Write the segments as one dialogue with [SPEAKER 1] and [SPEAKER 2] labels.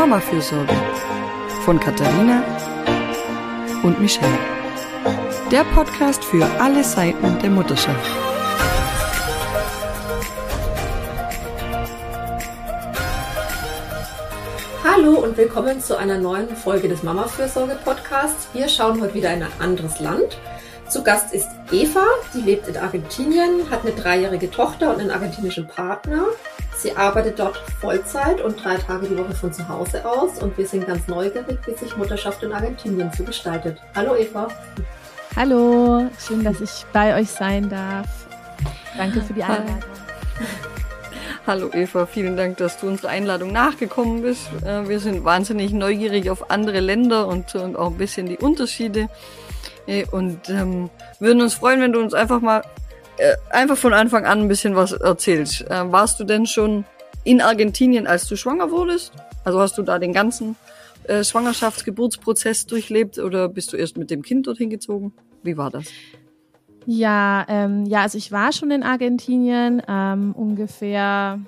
[SPEAKER 1] Mama-Fürsorge von Katharina und Michelle. Der Podcast für alle Seiten der Mutterschaft.
[SPEAKER 2] Hallo und willkommen zu einer neuen Folge des Mama-Fürsorge-Podcasts. Wir schauen heute wieder in ein anderes Land. Zu Gast ist Eva, die lebt in Argentinien, hat eine dreijährige Tochter und einen argentinischen Partner. Sie arbeitet dort Vollzeit und drei Tage die Woche von zu Hause aus und wir sind ganz neugierig, wie sich Mutterschaft in Argentinien so gestaltet. Hallo Eva.
[SPEAKER 3] Hallo, schön, dass ich bei euch sein darf. Danke für die Einladung.
[SPEAKER 1] Hallo Eva, vielen Dank, dass du unserer Einladung nachgekommen bist. Äh, wir sind wahnsinnig neugierig auf andere Länder und, und auch ein bisschen die Unterschiede. Äh, und ähm, würden uns freuen, wenn du uns einfach mal äh, einfach von Anfang an ein bisschen was erzählst. Äh, warst du denn schon in Argentinien, als du schwanger wurdest? Also hast du da den ganzen äh, Schwangerschaftsgeburtsprozess durchlebt oder bist du erst mit dem Kind dorthin gezogen? Wie war das?
[SPEAKER 3] Ja, ähm, ja, also ich war schon in Argentinien ähm, ungefähr,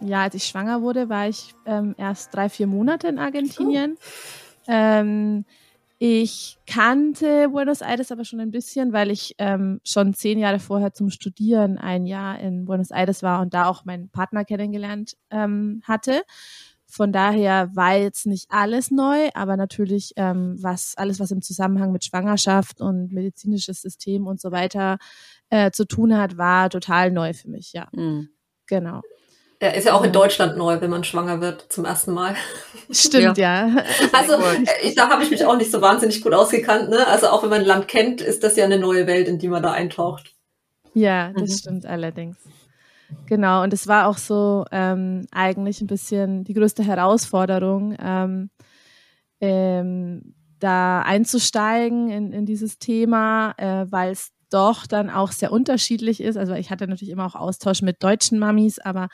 [SPEAKER 3] ja, als ich schwanger wurde, war ich ähm, erst drei, vier Monate in Argentinien. Oh. Ähm, ich kannte Buenos Aires aber schon ein bisschen, weil ich ähm, schon zehn Jahre vorher zum Studieren ein Jahr in Buenos Aires war und da auch meinen Partner kennengelernt ähm, hatte. Von daher war jetzt nicht alles neu, aber natürlich ähm, was alles, was im Zusammenhang mit Schwangerschaft und medizinisches System und so weiter äh, zu tun hat, war total neu für mich. Ja, mhm. genau.
[SPEAKER 2] Ja, ist ja auch in Deutschland neu, wenn man schwanger wird zum ersten Mal.
[SPEAKER 3] Stimmt, ja. ja.
[SPEAKER 2] Also ich, da habe ich mich auch nicht so wahnsinnig gut ausgekannt. Ne? Also auch wenn man ein Land kennt, ist das ja eine neue Welt, in die man da eintaucht.
[SPEAKER 3] Ja, das mhm. stimmt allerdings. Genau, und es war auch so ähm, eigentlich ein bisschen die größte Herausforderung, ähm, ähm, da einzusteigen in, in dieses Thema, äh, weil es doch dann auch sehr unterschiedlich ist. Also ich hatte natürlich immer auch Austausch mit deutschen Mamis, aber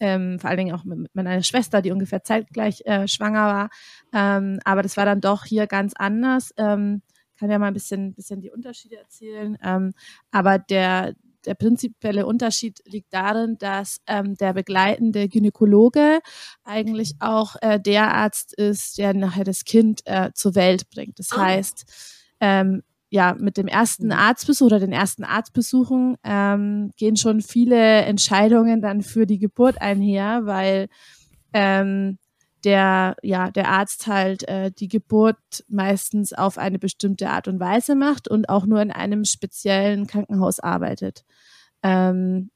[SPEAKER 3] ähm, vor allen Dingen auch mit meiner Schwester, die ungefähr zeitgleich äh, schwanger war. Ähm, aber das war dann doch hier ganz anders. Ähm, kann ja mal ein bisschen, bisschen die Unterschiede erzählen. Ähm, aber der, der prinzipielle Unterschied liegt darin, dass ähm, der begleitende Gynäkologe eigentlich auch äh, der Arzt ist, der nachher das Kind äh, zur Welt bringt. Das ah. heißt, ähm, ja, mit dem ersten mhm. Arztbesuch oder den ersten Arztbesuchen ähm, gehen schon viele Entscheidungen dann für die Geburt einher, weil ähm, der, ja, der Arzt halt äh, die Geburt meistens auf eine bestimmte Art und Weise macht und auch nur in einem speziellen Krankenhaus arbeitet. Ähm,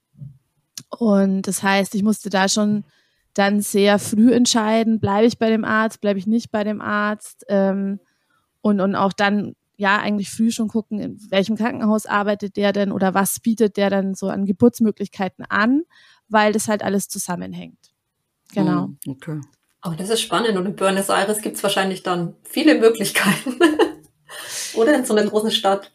[SPEAKER 3] und das heißt, ich musste da schon dann sehr früh entscheiden, bleibe ich bei dem Arzt, bleibe ich nicht bei dem Arzt. Ähm, und, und auch dann ja eigentlich früh schon gucken, in welchem Krankenhaus arbeitet der denn oder was bietet der dann so an Geburtsmöglichkeiten an, weil das halt alles zusammenhängt. Genau.
[SPEAKER 2] Hm, okay. Oh, das ist spannend. Und in Buenos Aires gibt es wahrscheinlich dann viele Möglichkeiten. oder in so einer großen Stadt.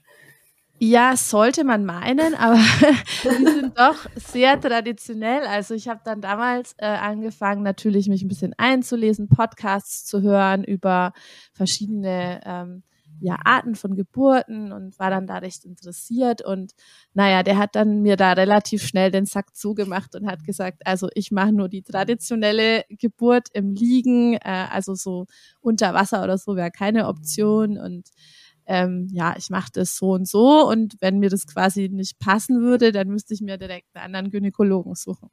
[SPEAKER 3] Ja, sollte man meinen, aber die sind doch sehr traditionell. Also ich habe dann damals äh, angefangen, natürlich mich ein bisschen einzulesen, Podcasts zu hören über verschiedene ähm, ja, Arten von Geburten und war dann da recht interessiert. Und naja, der hat dann mir da relativ schnell den Sack zugemacht und hat gesagt, also ich mache nur die traditionelle Geburt im Liegen, äh, also so unter Wasser oder so wäre keine Option. Und ähm, ja, ich mache das so und so. Und wenn mir das quasi nicht passen würde, dann müsste ich mir direkt einen anderen Gynäkologen suchen.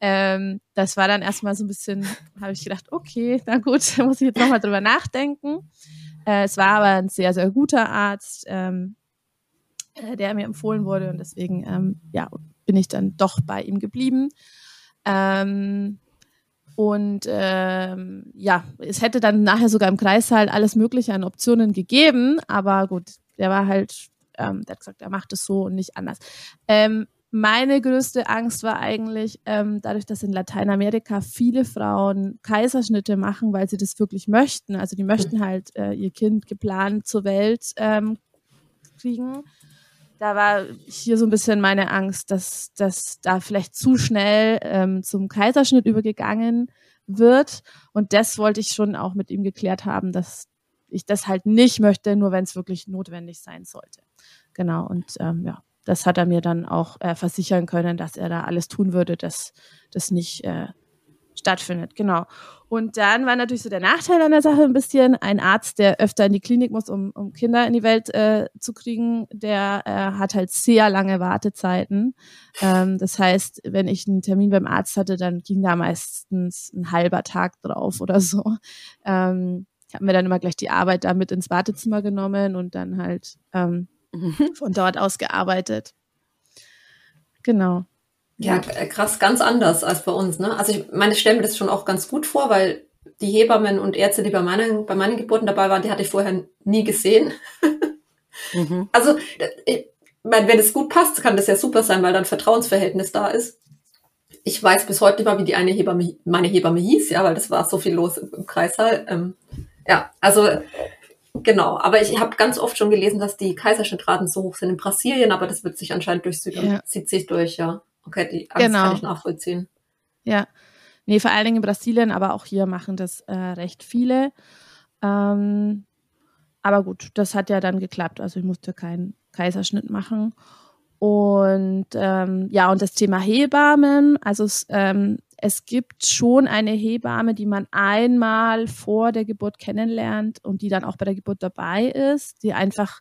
[SPEAKER 3] Ähm, das war dann erstmal so ein bisschen, habe ich gedacht, okay, na gut, muss ich jetzt nochmal drüber nachdenken. Äh, es war aber ein sehr, sehr guter Arzt, ähm, äh, der mir empfohlen wurde und deswegen ähm, ja, bin ich dann doch bei ihm geblieben. Ähm, und ähm, ja, es hätte dann nachher sogar im Kreissaal alles Mögliche an Optionen gegeben, aber gut, der war halt, ähm, der hat gesagt, er macht es so und nicht anders. Ähm, meine größte Angst war eigentlich, ähm, dadurch, dass in Lateinamerika viele Frauen Kaiserschnitte machen, weil sie das wirklich möchten. Also die möchten halt äh, ihr Kind geplant zur Welt ähm, kriegen. Da war hier so ein bisschen meine Angst, dass, dass da vielleicht zu schnell ähm, zum Kaiserschnitt übergegangen wird. Und das wollte ich schon auch mit ihm geklärt haben, dass ich das halt nicht möchte, nur wenn es wirklich notwendig sein sollte. Genau, und ähm, ja, das hat er mir dann auch äh, versichern können, dass er da alles tun würde, dass das nicht äh, stattfindet, genau. Und dann war natürlich so der Nachteil an der Sache ein bisschen, ein Arzt, der öfter in die Klinik muss, um, um Kinder in die Welt äh, zu kriegen, der äh, hat halt sehr lange Wartezeiten. Ähm, das heißt, wenn ich einen Termin beim Arzt hatte, dann ging da meistens ein halber Tag drauf oder so. Ähm, ich habe mir dann immer gleich die Arbeit da mit ins Wartezimmer genommen und dann halt ähm, mhm. von dort aus gearbeitet. Genau.
[SPEAKER 2] Ja, krass, ganz anders als bei uns. Ne? Also ich meine, ich stelle mir das schon auch ganz gut vor, weil die Hebammen und Ärzte, die bei meinen, bei meinen Geburten dabei waren, die hatte ich vorher nie gesehen. mhm. Also ich meine, wenn es gut passt, kann das ja super sein, weil dann Vertrauensverhältnis da ist. Ich weiß bis heute nicht mal, wie die eine Hebamme, meine Hebamme hieß, ja, weil das war so viel los im, im Kreissaal. Ähm, ja, also genau. Aber ich habe ganz oft schon gelesen, dass die Kaiserschnittraten so hoch sind in Brasilien, aber das wird sich anscheinend durch Süd ja. zieht sich durch, ja. Okay, die Angst genau. kann ich nachvollziehen.
[SPEAKER 3] Ja. Nee, vor allen Dingen in Brasilien, aber auch hier machen das äh, recht viele. Ähm, aber gut, das hat ja dann geklappt. Also ich musste keinen Kaiserschnitt machen. Und ähm, ja, und das Thema Hebammen, also es, ähm, es gibt schon eine Hebamme, die man einmal vor der Geburt kennenlernt und die dann auch bei der Geburt dabei ist, die einfach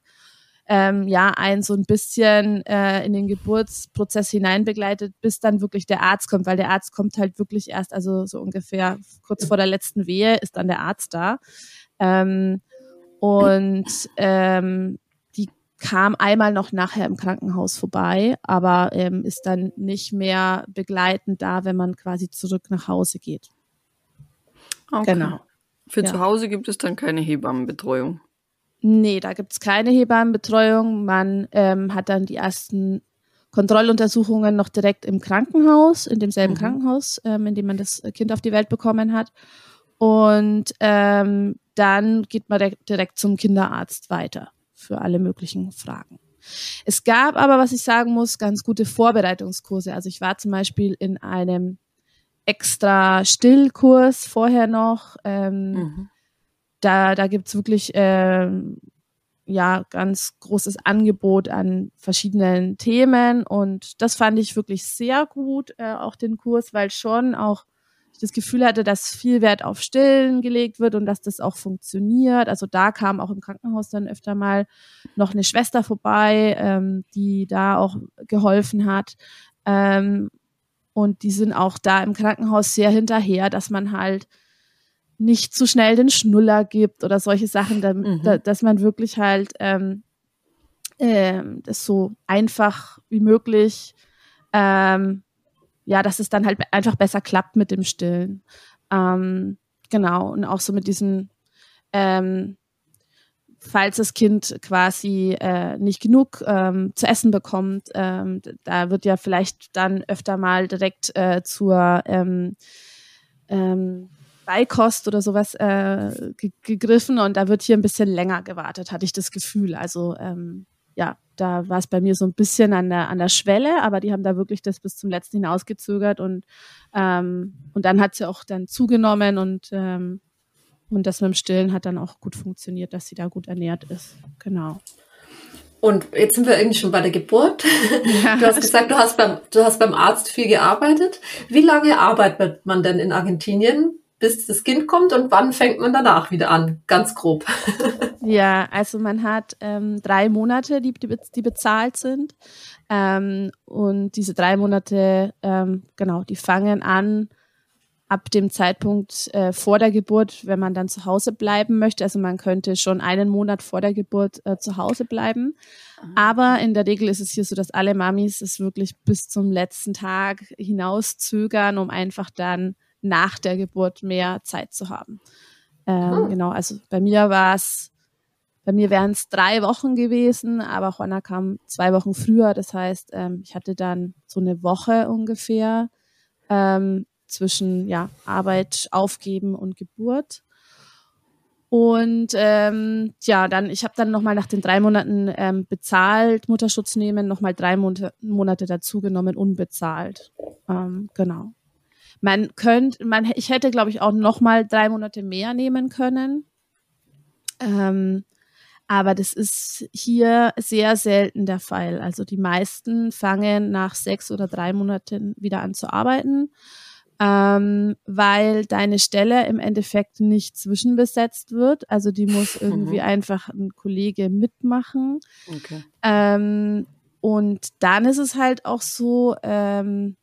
[SPEAKER 3] ähm, ja ein so ein bisschen äh, in den Geburtsprozess hineinbegleitet, bis dann wirklich der Arzt kommt, weil der Arzt kommt halt wirklich erst, also so ungefähr kurz vor der letzten Wehe ist dann der Arzt da. Ähm, und ähm, die kam einmal noch nachher im Krankenhaus vorbei, aber ähm, ist dann nicht mehr begleitend da, wenn man quasi zurück nach Hause geht.
[SPEAKER 1] Okay. Genau. Für ja. zu Hause gibt es dann keine Hebammenbetreuung.
[SPEAKER 3] Nee, da gibt's keine Hebammenbetreuung. Man ähm, hat dann die ersten Kontrolluntersuchungen noch direkt im Krankenhaus, in demselben mhm. Krankenhaus, ähm, in dem man das Kind auf die Welt bekommen hat. Und ähm, dann geht man direkt zum Kinderarzt weiter für alle möglichen Fragen. Es gab aber, was ich sagen muss, ganz gute Vorbereitungskurse. Also ich war zum Beispiel in einem extra Stillkurs vorher noch. Ähm, mhm da, da gibt es wirklich ähm, ja ganz großes Angebot an verschiedenen Themen und das fand ich wirklich sehr gut, äh, auch den Kurs, weil schon auch ich das Gefühl hatte, dass viel Wert auf Stillen gelegt wird und dass das auch funktioniert. Also da kam auch im Krankenhaus dann öfter mal noch eine Schwester vorbei, ähm, die da auch geholfen hat. Ähm, und die sind auch da im Krankenhaus sehr hinterher, dass man halt nicht zu schnell den Schnuller gibt oder solche Sachen, da, mhm. da, dass man wirklich halt ähm, ähm, das so einfach wie möglich, ähm, ja, dass es dann halt einfach besser klappt mit dem Stillen. Ähm, genau, und auch so mit diesen, ähm, falls das Kind quasi äh, nicht genug ähm, zu essen bekommt, ähm, da wird ja vielleicht dann öfter mal direkt äh, zur ähm, ähm, Beikost oder sowas äh, gegriffen und da wird hier ein bisschen länger gewartet, hatte ich das Gefühl. Also ähm, ja, da war es bei mir so ein bisschen an der, an der Schwelle, aber die haben da wirklich das bis zum letzten hinausgezögert und, ähm, und dann hat sie auch dann zugenommen und, ähm, und das mit dem Stillen hat dann auch gut funktioniert, dass sie da gut ernährt ist. Genau.
[SPEAKER 2] Und jetzt sind wir irgendwie schon bei der Geburt. Ja. Du hast gesagt, du hast, beim, du hast beim Arzt viel gearbeitet. Wie lange arbeitet man denn in Argentinien? Bis das Kind kommt und wann fängt man danach wieder an? Ganz grob.
[SPEAKER 3] Ja, also man hat ähm, drei Monate, die, die bezahlt sind. Ähm, und diese drei Monate, ähm, genau, die fangen an ab dem Zeitpunkt äh, vor der Geburt, wenn man dann zu Hause bleiben möchte. Also man könnte schon einen Monat vor der Geburt äh, zu Hause bleiben. Ah, Aber in der Regel ist es hier so, dass alle Mamis es wirklich bis zum letzten Tag hinauszögern, um einfach dann nach der Geburt mehr Zeit zu haben. Ähm, oh. Genau, also bei mir war es, bei mir wären es drei Wochen gewesen, aber Juana kam zwei Wochen früher. Das heißt, ähm, ich hatte dann so eine Woche ungefähr ähm, zwischen ja, Arbeit aufgeben und Geburt. Und ähm, ja, dann, ich habe dann nochmal nach den drei Monaten ähm, bezahlt, Mutterschutz nehmen, nochmal drei Monate, Monate dazugenommen, unbezahlt. Ähm, genau. Man könnte, man, ich hätte, glaube ich, auch noch mal drei Monate mehr nehmen können. Ähm, aber das ist hier sehr selten der Fall. Also die meisten fangen nach sechs oder drei Monaten wieder an zu arbeiten. ähm, weil deine Stelle im Endeffekt nicht zwischenbesetzt wird. Also die muss irgendwie
[SPEAKER 1] Mhm.
[SPEAKER 3] einfach ein Kollege mitmachen.
[SPEAKER 1] Okay.
[SPEAKER 3] Ähm, und dann ist es halt auch so, ähm,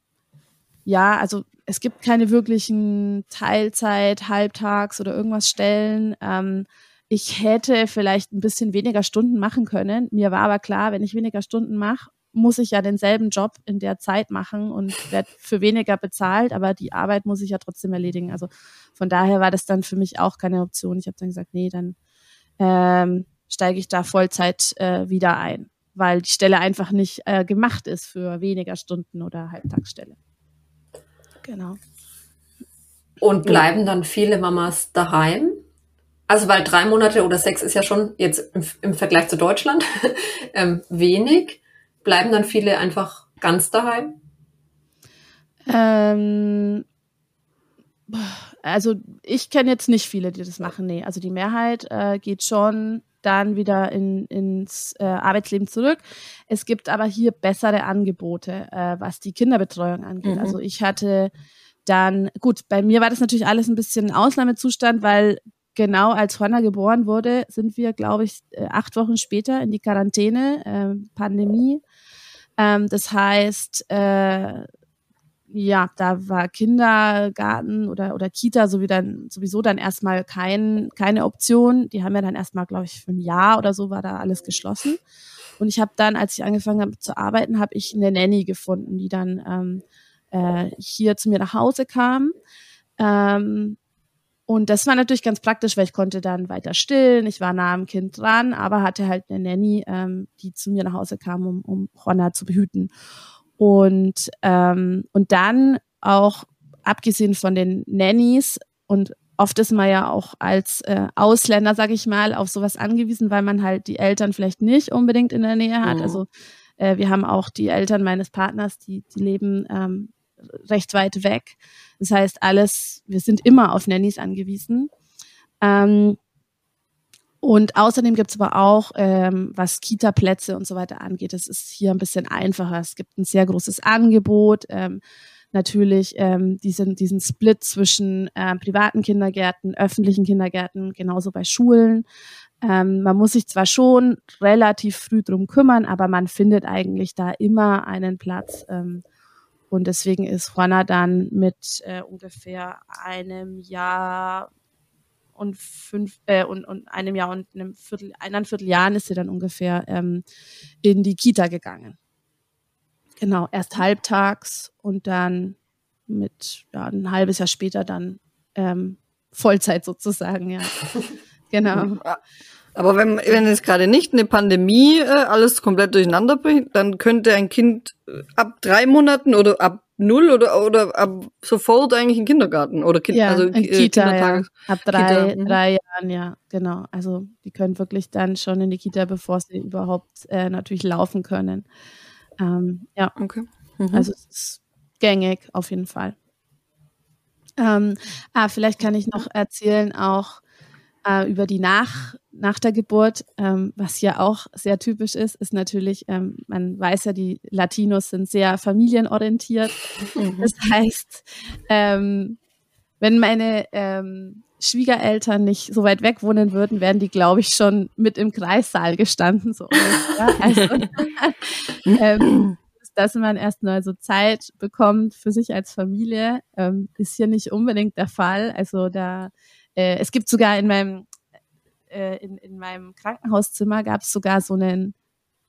[SPEAKER 3] ja, also es gibt keine wirklichen Teilzeit, Halbtags oder irgendwas Stellen. Ähm, ich hätte vielleicht ein bisschen weniger Stunden machen können. Mir war aber klar, wenn ich weniger Stunden mache, muss ich ja denselben Job in der Zeit machen und werde für weniger bezahlt, aber die Arbeit muss ich ja trotzdem erledigen. Also von daher war das dann für mich auch keine Option. Ich habe dann gesagt, nee, dann ähm, steige ich da Vollzeit äh, wieder ein, weil die Stelle einfach nicht äh, gemacht ist für weniger Stunden oder Halbtagsstelle. Genau.
[SPEAKER 2] Und bleiben dann viele Mamas daheim? Also weil drei Monate oder sechs ist ja schon jetzt im, im Vergleich zu Deutschland ähm, wenig. Bleiben dann viele einfach ganz daheim?
[SPEAKER 3] Ähm, also ich kenne jetzt nicht viele, die das machen. Nee, also die Mehrheit äh, geht schon dann wieder in, ins äh, Arbeitsleben zurück. Es gibt aber hier bessere Angebote, äh, was die Kinderbetreuung angeht.
[SPEAKER 1] Mhm.
[SPEAKER 3] Also ich hatte dann, gut, bei mir war das natürlich alles ein bisschen Ausnahmezustand, weil genau als Horner geboren wurde, sind wir, glaube ich, äh, acht Wochen später in die Quarantäne, äh, Pandemie. Ähm, das heißt, äh, ja, da war Kindergarten oder, oder Kita so wie dann, sowieso dann erstmal kein, keine Option. Die haben ja dann erstmal, glaube ich, für ein Jahr oder so war da alles geschlossen. Und ich habe dann, als ich angefangen habe zu arbeiten, habe ich eine Nanny gefunden, die dann ähm, äh, hier zu mir nach Hause kam. Ähm, und das war natürlich ganz praktisch, weil ich konnte dann weiter stillen. Ich war nah am Kind dran, aber hatte halt eine Nanny, ähm, die zu mir nach Hause kam, um, um Ronna zu behüten. Und, ähm, und dann auch, abgesehen von den Nannies, und oft ist man ja auch als äh, Ausländer, sag ich mal, auf sowas angewiesen, weil man halt die Eltern vielleicht nicht unbedingt in der Nähe hat.
[SPEAKER 1] Mhm.
[SPEAKER 3] Also äh, wir haben auch die Eltern meines Partners, die, die leben ähm, recht weit weg. Das heißt, alles, wir sind immer auf Nannies angewiesen. Ähm, und außerdem gibt's aber auch, ähm, was Kita-Plätze und so weiter angeht, es ist hier ein bisschen einfacher. Es gibt ein sehr großes Angebot. Ähm, natürlich ähm, diesen, diesen Split zwischen ähm, privaten Kindergärten, öffentlichen Kindergärten, genauso bei Schulen. Ähm, man muss sich zwar schon relativ früh drum kümmern, aber man findet eigentlich da immer einen Platz. Ähm, und deswegen ist Juana dann mit äh, ungefähr einem Jahr und fünf äh, und, und einem Jahr und einem Viertel, eineinviertel Jahren ist sie dann ungefähr ähm, in die Kita gegangen. Genau, erst halbtags und dann mit ja, ein halbes Jahr später dann ähm, Vollzeit sozusagen, ja. genau.
[SPEAKER 1] Aber wenn, wenn es gerade nicht eine Pandemie äh, alles komplett durcheinander bringt, dann könnte ein Kind äh, ab drei Monaten oder ab null oder, oder ab sofort eigentlich in den Kindergarten oder kind,
[SPEAKER 3] Ja,
[SPEAKER 1] also
[SPEAKER 3] in
[SPEAKER 1] äh,
[SPEAKER 3] Kita, ja.
[SPEAKER 1] Kindertages-
[SPEAKER 3] Ab drei,
[SPEAKER 1] Kita, mhm.
[SPEAKER 3] drei Jahren, ja, genau. Also die können wirklich dann schon in die Kita, bevor sie überhaupt äh, natürlich laufen können. Ähm, ja,
[SPEAKER 1] Okay. Mhm.
[SPEAKER 3] also es ist gängig auf jeden Fall. Ähm, ah, vielleicht kann ich noch erzählen auch äh, über die nach, nach der Geburt, ähm, was hier auch sehr typisch ist, ist natürlich, ähm, man weiß ja, die Latinos sind sehr familienorientiert.
[SPEAKER 1] Mhm.
[SPEAKER 3] Das heißt, ähm, wenn meine ähm, Schwiegereltern nicht so weit weg wohnen würden, wären die, glaube ich, schon mit im Kreissaal gestanden. So ungefähr. also, ähm, dass man erst mal so Zeit bekommt für sich als Familie, ähm, ist hier nicht unbedingt der Fall. Also da, äh, es gibt sogar in meinem äh, in, in meinem Krankenhauszimmer gab es sogar so einen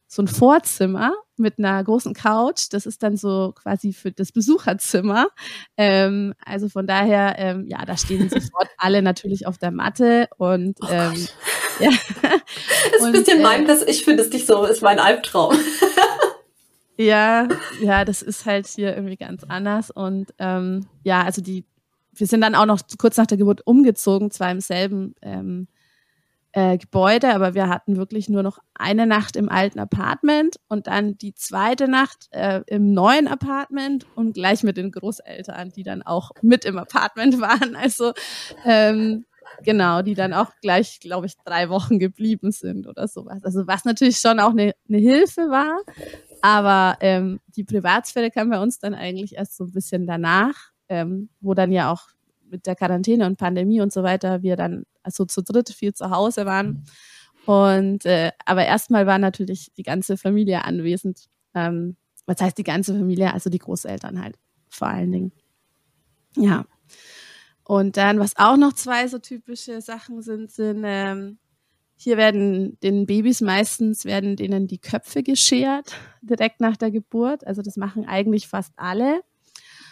[SPEAKER 3] so ein Vorzimmer mit einer großen Couch. Das ist dann so quasi für das Besucherzimmer. Ähm, also von daher, ähm, ja, da stehen sofort alle natürlich auf der Matte und
[SPEAKER 2] Oh
[SPEAKER 3] ähm, ja.
[SPEAKER 2] Das ist ein
[SPEAKER 3] Und,
[SPEAKER 2] bisschen
[SPEAKER 3] äh,
[SPEAKER 2] mein, das, ich finde es nicht so, ist mein Albtraum.
[SPEAKER 3] Ja, ja, das ist halt hier irgendwie ganz anders. Und ähm, ja, also die, wir sind dann auch noch kurz nach der Geburt umgezogen, zwar im selben ähm, äh, Gebäude, aber wir hatten wirklich nur noch eine Nacht im alten Apartment und dann die zweite Nacht äh, im neuen Apartment und gleich mit den Großeltern, die dann auch mit im Apartment waren. Also ähm, genau, die dann auch gleich, glaube ich, drei Wochen geblieben sind oder sowas. Also was natürlich schon auch eine, eine Hilfe war, aber ähm, die Privatsphäre kam bei uns dann eigentlich erst so ein bisschen danach. Ähm, wo dann ja auch mit der Quarantäne und Pandemie und so weiter wir dann also zu dritt viel zu Hause waren. Und äh, aber erstmal war natürlich die ganze Familie anwesend. Ähm, was heißt die ganze Familie? Also die Großeltern halt vor allen Dingen. Ja. Und dann, was auch noch zwei so typische Sachen sind, sind ähm, hier werden den Babys meistens werden denen die Köpfe geschert direkt nach der Geburt. Also das machen eigentlich fast alle.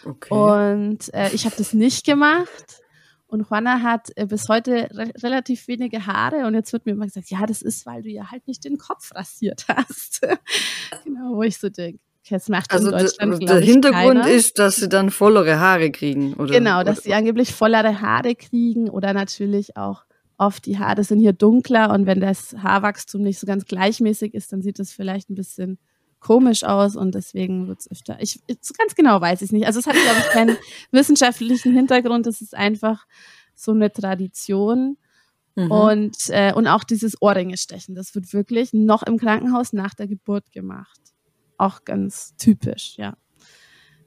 [SPEAKER 3] Okay. Und äh, ich habe das nicht gemacht. Und Juana hat äh, bis heute re relativ wenige Haare. Und jetzt wird mir immer gesagt, ja, das ist, weil du ja halt nicht den Kopf rasiert hast. genau, wo ich so denke. Das macht
[SPEAKER 1] also in Deutschland, der Hintergrund keiner. ist, dass sie dann vollere Haare kriegen, oder?
[SPEAKER 3] Genau, dass sie angeblich vollere Haare kriegen oder natürlich auch oft die Haare sind hier dunkler und wenn das Haarwachstum nicht so ganz gleichmäßig ist, dann sieht das vielleicht ein bisschen komisch aus und deswegen wird es öfter. Ich, so ganz genau weiß ich es nicht. Also es hat, glaube ich, keinen wissenschaftlichen Hintergrund. Es ist einfach so eine Tradition. Mhm. Und, äh, und auch dieses Ohrringe stechen, das wird wirklich noch im Krankenhaus nach der Geburt gemacht. Auch ganz typisch, ja.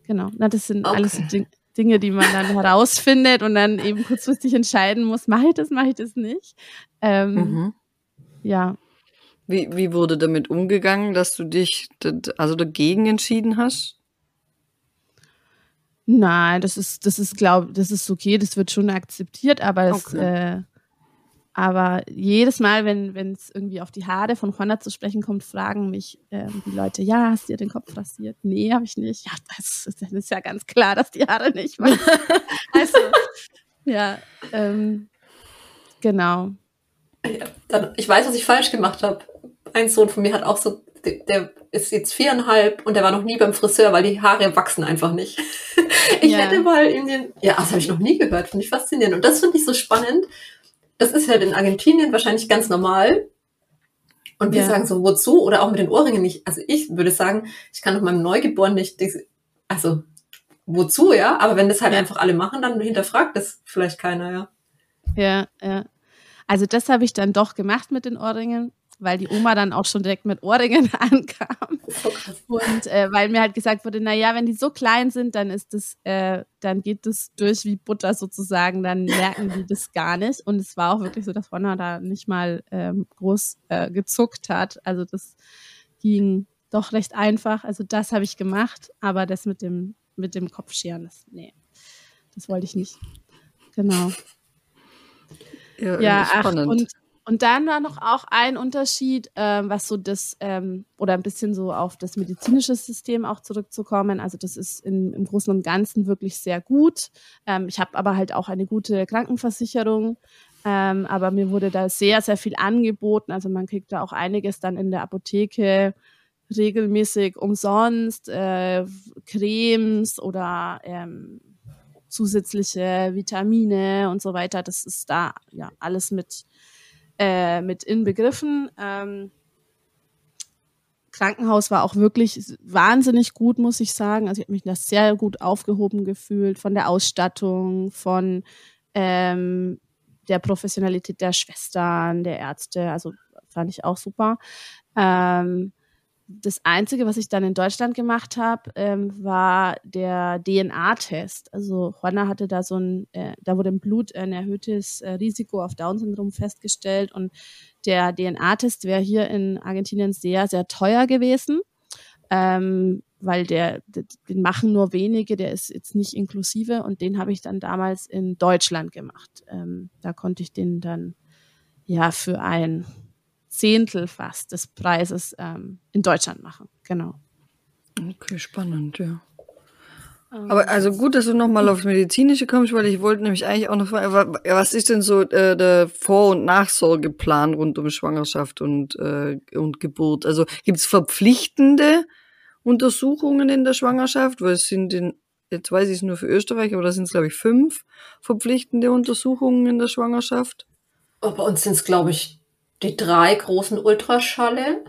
[SPEAKER 3] Genau. Na, das sind okay. alles so Dinge. Dinge, die man dann herausfindet und dann eben kurzfristig entscheiden muss, mache ich das, mache ich das nicht. Ähm, mhm. Ja.
[SPEAKER 1] Wie, wie wurde damit umgegangen, dass du dich also dagegen entschieden hast?
[SPEAKER 3] Nein, das ist, das ist, glaube das ist okay, das wird schon akzeptiert, aber es, okay. äh, aber jedes Mal, wenn wenn es irgendwie auf die Haare von Juana zu sprechen kommt, fragen mich ähm, die Leute, ja, hast du dir den Kopf rasiert? Nee, habe ich nicht. Ja, das, das, ist ja ganz klar, dass die Haare nicht waren. also, ja, ähm, genau.
[SPEAKER 2] Ja, dann, ich weiß, was ich falsch gemacht habe. Ein Sohn von mir hat auch so, der, ist jetzt viereinhalb und der war noch nie beim Friseur, weil die Haare wachsen einfach nicht. ich ja. hätte mal in den, ja, das habe ich noch nie gehört, finde ich faszinierend. Und das finde ich so spannend, das ist halt in Argentinien wahrscheinlich ganz normal. Und wir ja. sagen so, wozu? Oder auch mit den Ohrringen nicht. Also ich würde sagen, ich kann doch meinem Neugeborenen nicht, also wozu, ja? Aber wenn das halt ja. einfach alle machen, dann hinterfragt das vielleicht keiner, ja.
[SPEAKER 3] Ja, ja. Also das habe ich dann doch gemacht mit den Ohrringen weil die Oma dann auch schon direkt mit Ohrringen ankam. Und äh, weil mir halt gesagt wurde, naja, wenn die so klein sind, dann ist das, äh, dann geht das durch wie Butter sozusagen, dann merken die das gar nicht. Und es war auch wirklich so, dass Ronna da nicht mal ähm, groß äh, gezuckt hat. Also das ging doch recht einfach. Also das habe ich gemacht, aber das mit dem, mit dem Kopfscheren, das, nee, das wollte ich nicht. Genau. Ja, ja ach, und und dann war noch auch ein Unterschied, ähm, was so das, ähm, oder ein bisschen so auf das medizinische System auch zurückzukommen. Also das ist in, im Großen und Ganzen wirklich sehr gut. Ähm, ich habe aber halt auch eine gute Krankenversicherung. Ähm, aber mir wurde da sehr, sehr viel angeboten. Also man kriegt da auch einiges dann in der Apotheke regelmäßig umsonst, äh, Cremes oder ähm, zusätzliche Vitamine und so weiter. Das ist da ja alles mit äh, mit inbegriffen. Ähm, Krankenhaus war auch wirklich wahnsinnig gut, muss ich sagen. Also ich habe mich da sehr gut aufgehoben gefühlt von der Ausstattung, von ähm, der Professionalität der Schwestern, der Ärzte. Also fand ich auch super. Ähm, das Einzige, was ich dann in Deutschland gemacht habe, ähm, war der DNA-Test. Also Juana hatte da so ein, äh, da wurde im Blut ein erhöhtes äh, Risiko auf Down-Syndrom festgestellt und der DNA-Test wäre hier in Argentinien sehr, sehr teuer gewesen, ähm, weil der, den machen nur wenige, der ist jetzt nicht inklusive und den habe ich dann damals in Deutschland gemacht. Ähm, da konnte ich den dann ja für ein Zehntel fast des Preises ähm, in Deutschland machen. Genau.
[SPEAKER 1] Okay, spannend, ja. Ähm, Aber also gut, dass du nochmal aufs Medizinische kommst, weil ich wollte nämlich eigentlich auch noch fragen, was ist denn so äh, der Vor- und Nachsorgeplan rund um Schwangerschaft und, äh, und Geburt? Also gibt es verpflichtende Untersuchungen in der Schwangerschaft? Weil es sind in, jetzt weiß ich es nur für Österreich, aber da sind es, glaube ich, fünf verpflichtende Untersuchungen in der Schwangerschaft.
[SPEAKER 2] Oh, bei uns sind es, glaube ich, die drei großen Ultraschalle.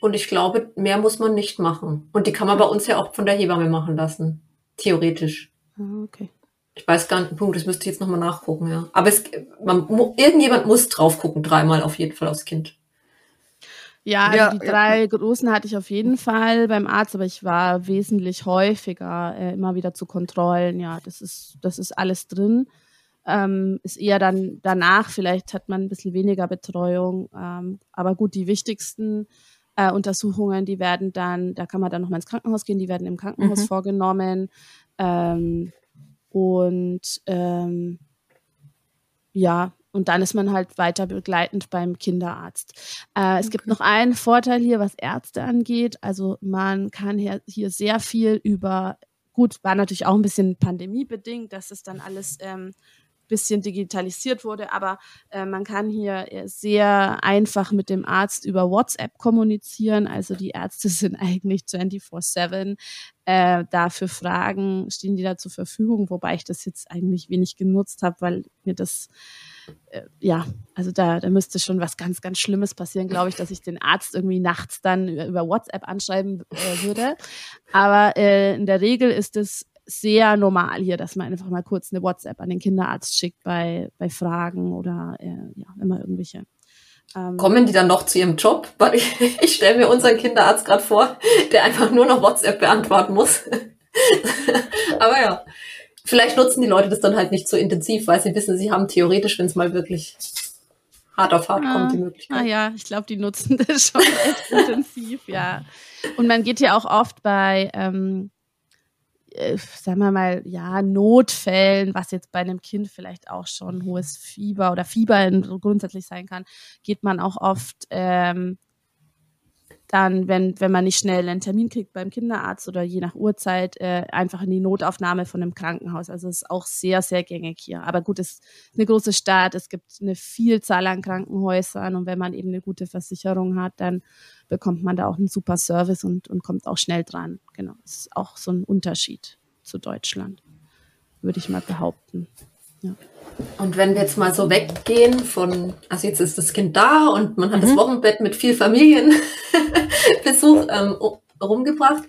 [SPEAKER 2] Und ich glaube, mehr muss man nicht machen. Und die kann man bei uns ja auch von der Hebamme machen lassen. Theoretisch.
[SPEAKER 3] Ah, okay.
[SPEAKER 2] Ich weiß gar nicht, Punkt, das müsste ich jetzt nochmal nachgucken, ja. Aber es, man, irgendjemand muss drauf gucken, dreimal auf jeden Fall aufs Kind.
[SPEAKER 3] Ja, also ja, die drei ja. großen hatte ich auf jeden Fall beim Arzt, aber ich war wesentlich häufiger äh, immer wieder zu Kontrollen. Ja, das ist, das ist alles drin. Ähm, ist eher dann danach, vielleicht hat man ein bisschen weniger Betreuung. Ähm, aber gut, die wichtigsten äh, Untersuchungen, die werden dann, da kann man dann nochmal ins Krankenhaus gehen, die werden im Krankenhaus mhm. vorgenommen. Ähm, und ähm, ja, und dann ist man halt weiter begleitend beim Kinderarzt. Äh, es okay. gibt noch einen Vorteil hier, was Ärzte angeht. Also man kann hier, hier sehr viel über, gut, war natürlich auch ein bisschen pandemiebedingt, dass es dann alles ähm, bisschen digitalisiert wurde, aber äh, man kann hier äh, sehr einfach mit dem Arzt über WhatsApp kommunizieren. Also die Ärzte sind eigentlich 24-7 äh, da für Fragen, stehen die da zur Verfügung, wobei ich das jetzt eigentlich wenig genutzt habe, weil mir das äh, ja, also da, da müsste schon was ganz, ganz Schlimmes passieren, glaube ich, dass ich den Arzt irgendwie nachts dann über, über WhatsApp anschreiben äh, würde. Aber äh, in der Regel ist es sehr normal hier, dass man einfach mal kurz eine WhatsApp an den Kinderarzt schickt bei, bei Fragen oder äh, ja, immer irgendwelche.
[SPEAKER 2] Ähm, Kommen die dann noch zu ihrem Job? Ich, ich stelle mir unseren Kinderarzt gerade vor, der einfach nur noch WhatsApp beantworten muss. Aber ja, vielleicht nutzen die Leute das dann halt nicht so intensiv, weil sie wissen, sie haben theoretisch, wenn es mal wirklich hart auf hart ah, kommt, die Möglichkeit.
[SPEAKER 3] Ah ja, ich glaube, die nutzen das schon echt intensiv, ja. Und man geht ja auch oft bei ähm, äh, sagen wir mal, ja, Notfällen, was jetzt bei einem Kind vielleicht auch schon hohes Fieber oder Fieber grundsätzlich sein kann, geht man auch oft ähm, dann, wenn, wenn man nicht schnell einen Termin kriegt beim Kinderarzt oder je nach Uhrzeit, äh, einfach in die Notaufnahme von einem Krankenhaus. Also es ist auch sehr, sehr gängig hier. Aber gut, es ist eine große Stadt, es gibt eine Vielzahl an Krankenhäusern und wenn man eben eine gute Versicherung hat, dann bekommt man da auch einen super Service und, und kommt auch schnell dran. Genau, das ist auch so ein Unterschied zu Deutschland, würde ich mal behaupten. Ja.
[SPEAKER 2] Und wenn wir jetzt mal so weggehen von, also jetzt ist das Kind da und man hat mhm. das Wochenbett mit viel Familienbesuch ähm, rumgebracht.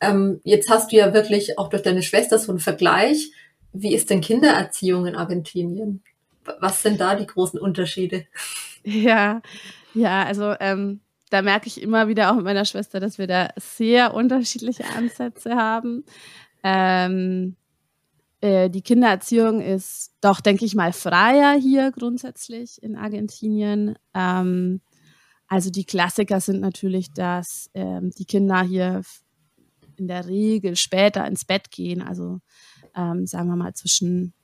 [SPEAKER 2] Ähm, jetzt hast du ja wirklich auch durch deine Schwester so einen Vergleich. Wie ist denn Kindererziehung in Argentinien? Was sind da die großen Unterschiede?
[SPEAKER 3] Ja, ja, also ähm, da merke ich immer wieder auch mit meiner Schwester, dass wir da sehr unterschiedliche Ansätze haben. Ähm, äh, die Kindererziehung ist doch, denke ich mal, freier hier grundsätzlich in Argentinien. Ähm, also die Klassiker sind natürlich, dass ähm, die Kinder hier in der Regel später ins Bett gehen. Also ähm, sagen wir mal zwischen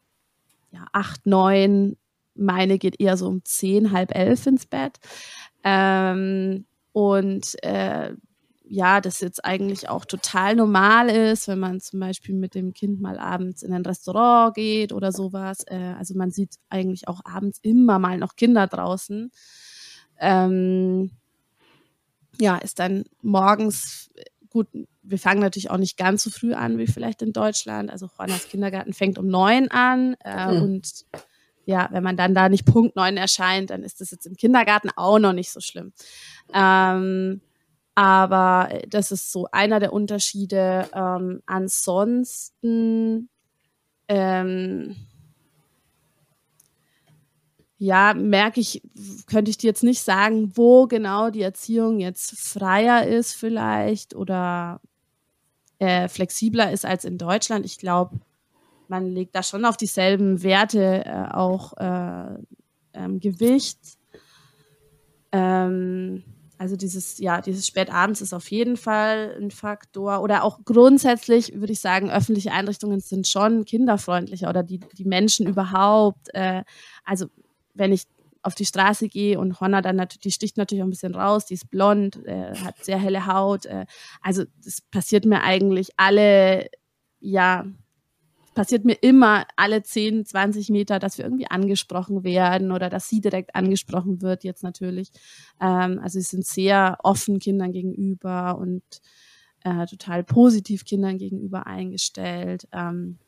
[SPEAKER 3] ja, acht, neun. Meine geht eher so um zehn, halb elf ins Bett. Ähm, und äh, ja, das jetzt eigentlich auch total normal ist, wenn man zum Beispiel mit dem Kind mal abends in ein Restaurant geht oder sowas. Äh, also man sieht eigentlich auch abends immer mal noch Kinder draußen. Ähm, ja, ist dann morgens gut. Wir fangen natürlich auch nicht ganz so früh an wie vielleicht in Deutschland. Also Juanas Kindergarten fängt um neun an äh, mhm. und ja, wenn man dann da nicht Punkt neun erscheint, dann ist das jetzt im Kindergarten auch noch nicht so schlimm. Ähm, aber äh, das ist so einer der Unterschiede. Ähm, ansonsten, ähm, ja, merke ich, könnte ich dir jetzt nicht sagen, wo genau die Erziehung jetzt freier ist vielleicht oder äh, flexibler ist als in Deutschland. Ich glaube, man legt da schon auf dieselben Werte äh, auch äh, ähm, Gewicht. Ähm, also dieses, ja, dieses Spätabends ist auf jeden Fall ein Faktor. Oder auch grundsätzlich würde ich sagen, öffentliche Einrichtungen sind schon kinderfreundlicher oder die, die Menschen überhaupt. Äh, also wenn ich auf die Straße gehe und Honna dann natürlich, die sticht natürlich auch ein bisschen raus, die ist blond, äh, hat sehr helle Haut. Äh, also das passiert mir eigentlich alle, ja, passiert mir immer alle 10, 20 Meter, dass wir irgendwie angesprochen werden oder dass sie direkt angesprochen wird, jetzt natürlich. Ähm, also sie sind sehr offen Kindern gegenüber und äh, total positiv Kindern gegenüber eingestellt. Ähm,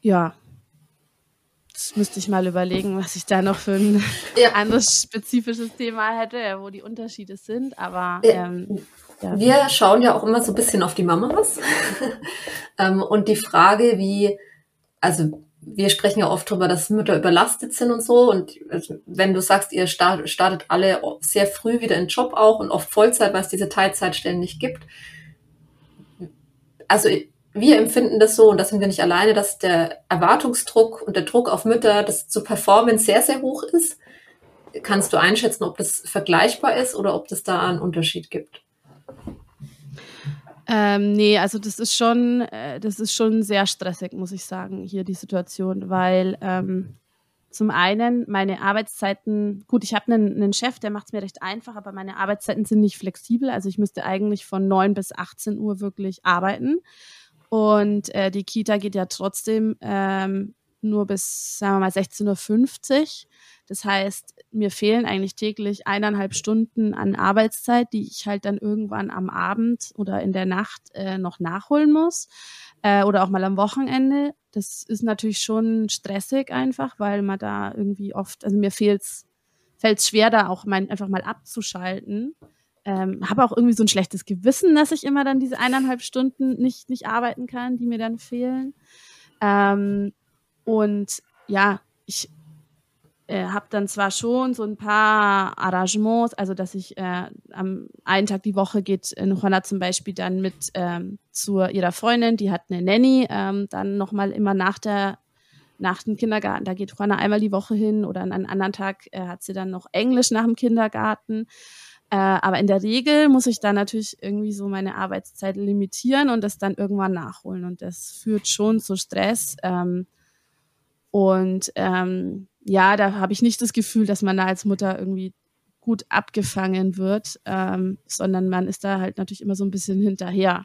[SPEAKER 3] ja, müsste ich mal überlegen, was ich da noch für ein ja. anderes spezifisches Thema hätte, wo die Unterschiede sind. Aber ähm,
[SPEAKER 2] ja. Wir schauen ja auch immer so ein bisschen auf die Mamas. ähm, und die Frage, wie, also wir sprechen ja oft darüber, dass Mütter überlastet sind und so. Und also, wenn du sagst, ihr startet alle sehr früh wieder in den Job auch und oft Vollzeit, weil es diese Teilzeitstellen nicht gibt. Also wir empfinden das so, und da sind wir nicht alleine, dass der Erwartungsdruck und der Druck auf Mütter, das zu performen, sehr, sehr hoch ist. Kannst du einschätzen, ob das vergleichbar ist oder ob das da einen Unterschied gibt?
[SPEAKER 3] Ähm, nee, also das ist schon, äh, das ist schon sehr stressig, muss ich sagen, hier die Situation, weil ähm, zum einen meine Arbeitszeiten, gut, ich habe einen, einen Chef, der macht es mir recht einfach, aber meine Arbeitszeiten sind nicht flexibel. Also ich müsste eigentlich von 9 bis 18 Uhr wirklich arbeiten. Und äh, die Kita geht ja trotzdem ähm, nur bis, sagen wir mal, 16.50 Uhr. Das heißt, mir fehlen eigentlich täglich eineinhalb Stunden an Arbeitszeit, die ich halt dann irgendwann am Abend oder in der Nacht äh, noch nachholen muss äh, oder auch mal am Wochenende. Das ist natürlich schon stressig einfach, weil man da irgendwie oft, also mir fehlt's, fällt es schwer, da auch mein, einfach mal abzuschalten. Ähm, habe auch irgendwie so ein schlechtes Gewissen, dass ich immer dann diese eineinhalb Stunden nicht, nicht arbeiten kann, die mir dann fehlen. Ähm, und ja, ich äh, habe dann zwar schon so ein paar Arrangements, also dass ich äh, am einen Tag die Woche geht äh, Juana zum Beispiel dann mit ähm, zu ihrer Freundin, die hat eine Nanny, ähm, dann nochmal immer nach der nach dem Kindergarten, da geht Juana einmal die Woche hin oder an einem anderen Tag äh, hat sie dann noch Englisch nach dem Kindergarten. Äh, aber in der Regel muss ich dann natürlich irgendwie so meine Arbeitszeit limitieren und das dann irgendwann nachholen. Und das führt schon zu Stress. Ähm, und ähm, ja, da habe ich nicht das Gefühl, dass man da als Mutter irgendwie gut abgefangen wird, ähm, sondern man ist da halt natürlich immer so ein bisschen hinterher.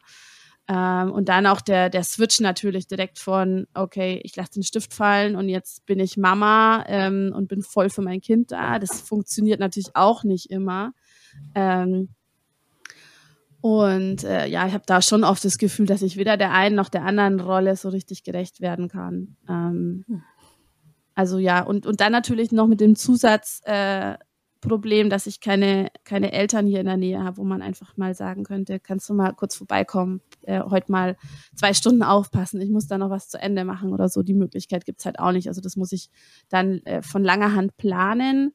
[SPEAKER 3] Ähm, und dann auch der, der Switch natürlich direkt von, okay, ich lasse den Stift fallen und jetzt bin ich Mama ähm, und bin voll für mein Kind da. Das funktioniert natürlich auch nicht immer. Ähm, und äh, ja, ich habe da schon oft das Gefühl, dass ich weder der einen noch der anderen Rolle so richtig gerecht werden kann. Ähm, hm. Also ja, und, und dann natürlich noch mit dem Zusatzproblem, äh, dass ich keine, keine Eltern hier in der Nähe habe, wo man einfach mal sagen könnte, kannst du mal kurz vorbeikommen, äh, heute mal zwei Stunden aufpassen, ich muss da noch was zu Ende machen oder so. Die Möglichkeit gibt's halt auch nicht. Also das muss ich dann äh, von langer Hand planen.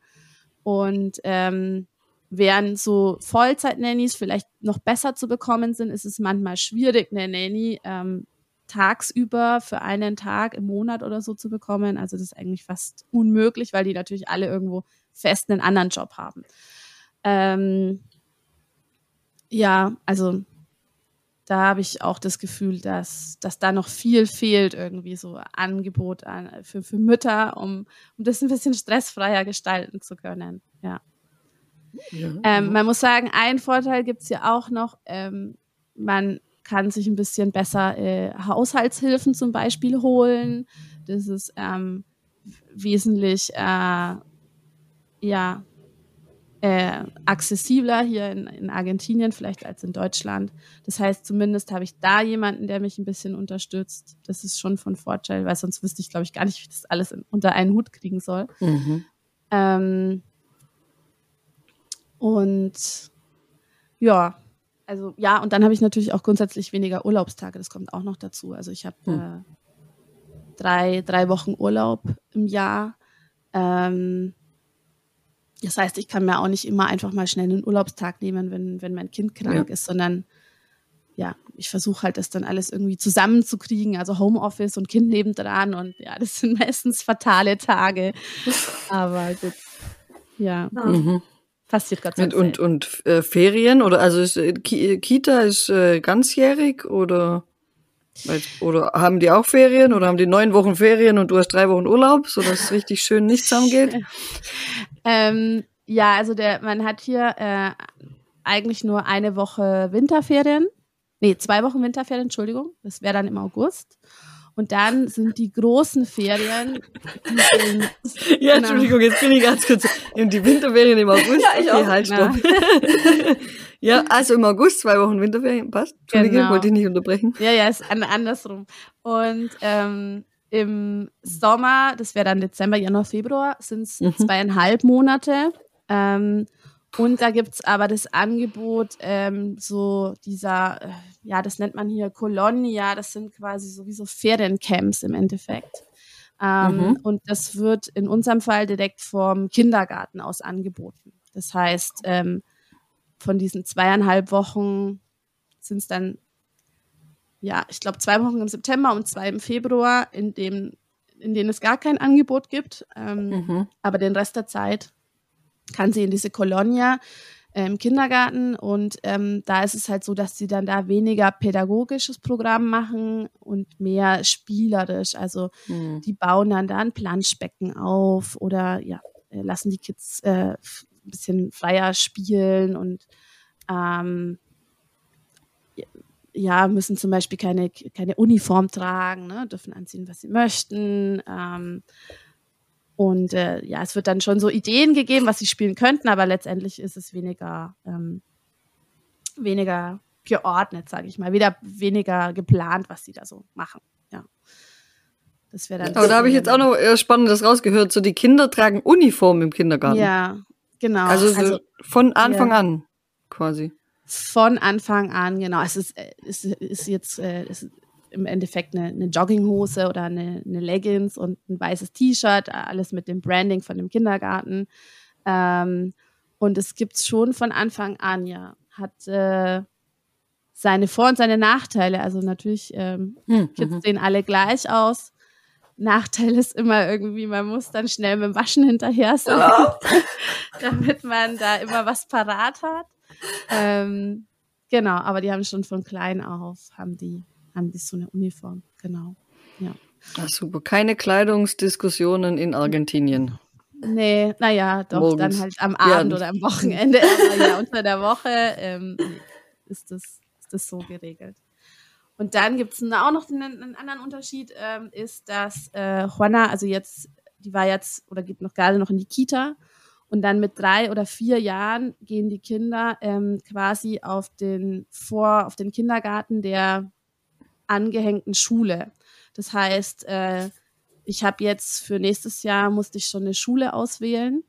[SPEAKER 3] Und ähm, während so Vollzeit-Nannies vielleicht noch besser zu bekommen sind, ist es manchmal schwierig, eine Nanny ähm, tagsüber für einen Tag im Monat oder so zu bekommen. Also das ist eigentlich fast unmöglich, weil die natürlich alle irgendwo fest einen anderen Job haben. Ähm, ja, also da habe ich auch das Gefühl, dass, dass da noch viel fehlt, irgendwie so Angebot an, für, für Mütter, um, um das ein bisschen stressfreier gestalten zu können. Ja. Ja ähm, man muss sagen, ein Vorteil gibt es ja auch noch, ähm, man kann sich ein bisschen besser äh, Haushaltshilfen zum Beispiel holen. Das ist ähm, wesentlich äh, ja, äh, accessibler hier in, in Argentinien vielleicht als in Deutschland. Das heißt, zumindest habe ich da jemanden, der mich ein bisschen unterstützt. Das ist schon von Vorteil, weil sonst wüsste ich, glaube ich, gar nicht, wie ich das alles in, unter einen Hut kriegen soll. Mhm. Ähm, und ja, also ja, und dann habe ich natürlich auch grundsätzlich weniger Urlaubstage, das kommt auch noch dazu. Also ich habe hm. äh, drei, drei Wochen Urlaub im Jahr. Ähm, das heißt, ich kann mir auch nicht immer einfach mal schnell einen Urlaubstag nehmen, wenn, wenn mein Kind krank ja. ist, sondern ja, ich versuche halt das dann alles irgendwie zusammenzukriegen, also Homeoffice und Kind nebendran und ja, das sind meistens fatale Tage. Aber gut, ja. Mhm. Passiert gerade
[SPEAKER 1] so. Und, und, und äh, Ferien oder also ist, äh, Kita ist äh, ganzjährig oder oder haben die auch Ferien oder haben die neun Wochen Ferien und du hast drei Wochen Urlaub, sodass es richtig schön nicht zusammengeht?
[SPEAKER 3] ähm, ja, also der, man hat hier äh, eigentlich nur eine Woche Winterferien. Nee, zwei Wochen Winterferien, Entschuldigung. Das wäre dann im August. Und dann sind die großen Ferien.
[SPEAKER 1] Die ja, Entschuldigung, jetzt bin ich ganz kurz. Die Winterferien im August. Ja, ich okay, auch. halt, stopp. ja, also im August zwei Wochen Winterferien, passt. Entschuldigung, genau. wollte ich nicht unterbrechen.
[SPEAKER 3] Ja, ja, ist andersrum. Und ähm, im Sommer, das wäre dann Dezember, Januar, Februar, sind es mhm. zweieinhalb Monate. Ähm, und da gibt es aber das Angebot, ähm, so dieser, äh, ja, das nennt man hier Colonia, das sind quasi sowieso Feriencamps im Endeffekt. Ähm, mhm. Und das wird in unserem Fall direkt vom Kindergarten aus angeboten. Das heißt, ähm, von diesen zweieinhalb Wochen sind es dann, ja, ich glaube, zwei Wochen im September und zwei im Februar, in, dem, in denen es gar kein Angebot gibt. Ähm, mhm. Aber den Rest der Zeit kann sie in diese Kolonia äh, im Kindergarten und ähm, da ist es halt so, dass sie dann da weniger pädagogisches Programm machen und mehr spielerisch. Also mhm. die bauen dann da ein Planschbecken auf oder ja, äh, lassen die Kids äh, ein bisschen freier spielen und ähm, ja, müssen zum Beispiel keine, keine Uniform tragen, ne, dürfen anziehen, was sie möchten. Ähm, und äh, ja, es wird dann schon so Ideen gegeben, was sie spielen könnten, aber letztendlich ist es weniger, ähm, weniger geordnet, sage ich mal, wieder weniger geplant, was sie da so machen. Ja.
[SPEAKER 1] Das wäre dann. Aber da habe ich jetzt auch noch Spannendes rausgehört. So die Kinder tragen Uniform im Kindergarten.
[SPEAKER 3] Ja, genau.
[SPEAKER 1] Also, so also von Anfang ja. an quasi.
[SPEAKER 3] Von Anfang an, genau. Es ist, äh, es ist jetzt äh, es im Endeffekt eine, eine Jogginghose oder eine, eine, Leggings und ein weißes T-Shirt, alles mit dem Branding von dem Kindergarten. Ähm, und es gibt es schon von Anfang an, ja. Hat äh, seine Vor- und seine Nachteile. Also natürlich, ähm, hm, Kids mhm. sehen alle gleich aus. Nachteil ist immer irgendwie, man muss dann schnell mit dem Waschen hinterher sein, damit man da immer was parat hat. Ähm, genau, aber die haben schon von klein auf, haben die, haben die so eine Uniform, genau. Ja.
[SPEAKER 1] Ach, super. Keine Kleidungsdiskussionen in Argentinien.
[SPEAKER 3] Nee, naja, doch, Morgens. dann halt am Abend ja. oder am Wochenende, aber ja, unter der Woche ähm, ist, das, ist das so geregelt. Und dann gibt es auch noch einen, einen anderen Unterschied, ähm, ist, dass äh, Juana, also jetzt, die war jetzt oder geht noch gerade noch in die Kita und dann mit drei oder vier Jahren gehen die Kinder ähm, quasi auf den vor auf den Kindergarten der angehängten Schule. Das heißt, äh, ich habe jetzt für nächstes Jahr musste ich schon eine Schule auswählen.